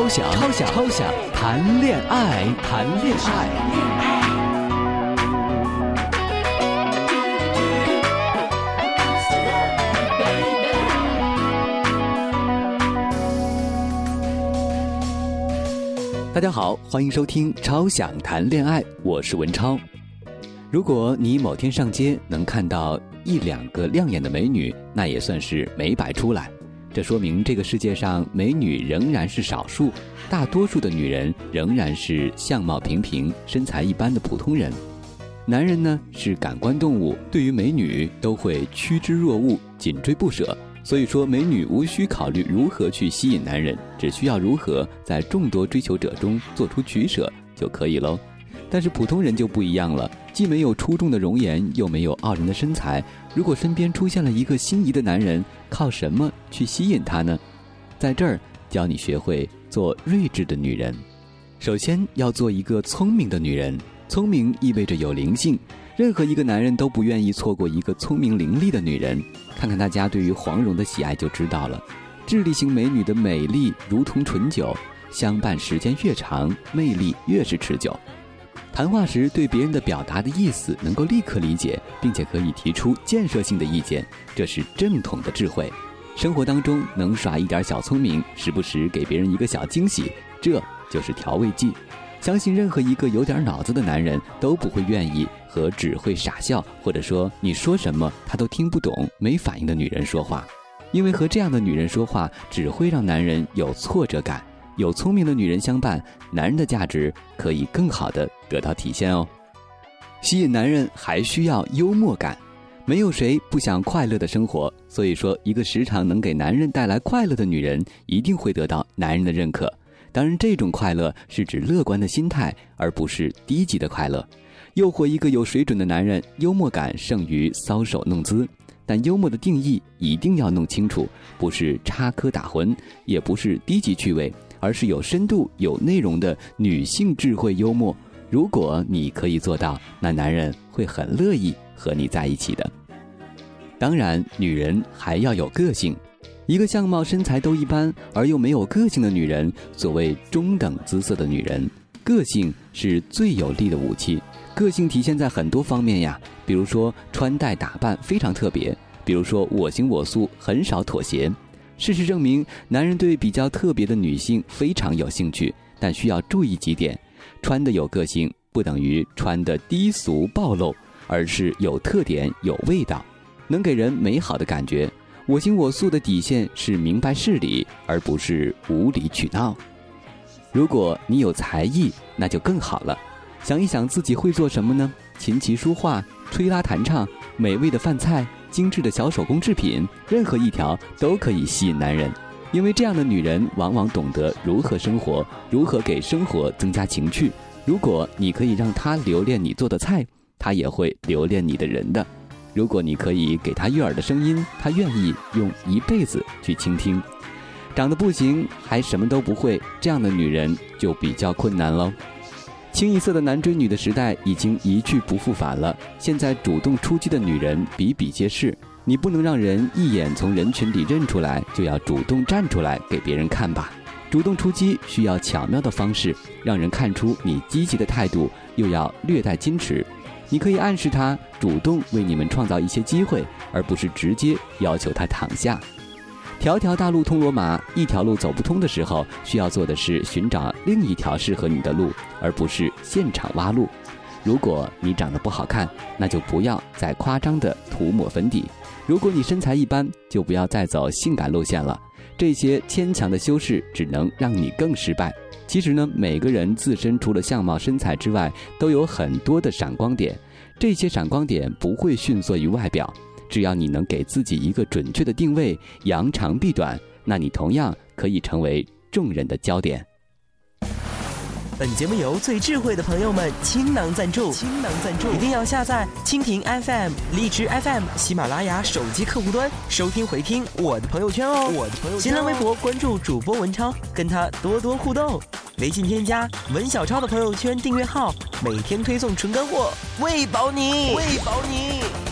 超想超想超想谈恋爱，谈恋爱。大家好，欢迎收听《超想谈恋爱》，我是文超。如果你某天上街能看到一两个亮眼的美女，那也算是没白出来。这说明这个世界上美女仍然是少数，大多数的女人仍然是相貌平平、身材一般的普通人。男人呢是感官动物，对于美女都会趋之若鹜、紧追不舍。所以说，美女无需考虑如何去吸引男人，只需要如何在众多追求者中做出取舍就可以喽。但是普通人就不一样了，既没有出众的容颜，又没有傲人的身材。如果身边出现了一个心仪的男人，靠什么去吸引他呢？在这儿教你学会做睿智的女人。首先要做一个聪明的女人，聪明意味着有灵性。任何一个男人都不愿意错过一个聪明伶俐的女人。看看大家对于黄蓉的喜爱就知道了。智力型美女的美丽如同醇酒，相伴时间越长，魅力越是持久。谈话时对别人的表达的意思能够立刻理解，并且可以提出建设性的意见，这是正统的智慧。生活当中能耍一点小聪明，时不时给别人一个小惊喜，这就是调味剂。相信任何一个有点脑子的男人都不会愿意和只会傻笑，或者说你说什么他都听不懂、没反应的女人说话，因为和这样的女人说话只会让男人有挫折感。有聪明的女人相伴，男人的价值可以更好的得到体现哦。吸引男人还需要幽默感，没有谁不想快乐的生活，所以说一个时常能给男人带来快乐的女人，一定会得到男人的认可。当然，这种快乐是指乐观的心态，而不是低级的快乐。诱惑一个有水准的男人，幽默感胜于搔首弄姿。但幽默的定义一定要弄清楚，不是插科打诨，也不是低级趣味，而是有深度、有内容的女性智慧幽默。如果你可以做到，那男人会很乐意和你在一起的。当然，女人还要有个性。一个相貌身材都一般而又没有个性的女人，所谓中等姿色的女人，个性是最有力的武器。个性体现在很多方面呀，比如说穿戴打扮非常特别，比如说我行我素，很少妥协。事实证明，男人对比较特别的女性非常有兴趣，但需要注意几点：穿的有个性，不等于穿的低俗暴露，而是有特点、有味道，能给人美好的感觉。我行我素的底线是明白事理，而不是无理取闹。如果你有才艺，那就更好了。想一想自己会做什么呢？琴棋书画、吹拉弹唱、美味的饭菜、精致的小手工制品，任何一条都可以吸引男人。因为这样的女人往往懂得如何生活，如何给生活增加情趣。如果你可以让她留恋你做的菜，她也会留恋你的人的。如果你可以给她悦耳的声音，她愿意用一辈子去倾听。长得不行，还什么都不会，这样的女人就比较困难喽。清一色的男追女的时代已经一去不复返了。现在主动出击的女人比比皆是，你不能让人一眼从人群里认出来，就要主动站出来给别人看吧。主动出击需要巧妙的方式，让人看出你积极的态度，又要略带矜持。你可以暗示他主动为你们创造一些机会，而不是直接要求他躺下。条条大路通罗马，一条路走不通的时候，需要做的是寻找另一条适合你的路，而不是现场挖路。如果你长得不好看，那就不要再夸张的涂抹粉底；如果你身材一般，就不要再走性感路线了。这些牵强的修饰只能让你更失败。其实呢，每个人自身除了相貌、身材之外，都有很多的闪光点。这些闪光点不会逊色于外表，只要你能给自己一个准确的定位，扬长避短，那你同样可以成为众人的焦点。本节目由最智慧的朋友们倾囊赞助，倾囊赞助，一定要下载蜻蜓 FM、荔枝 FM、喜马拉雅手机客户端收听回听我的朋友圈哦。我的朋友圈，新浪微博关注主播文超，跟他多多互动。微信添加文小超的朋友圈订阅号，每天推送纯干货，喂饱你，喂饱你。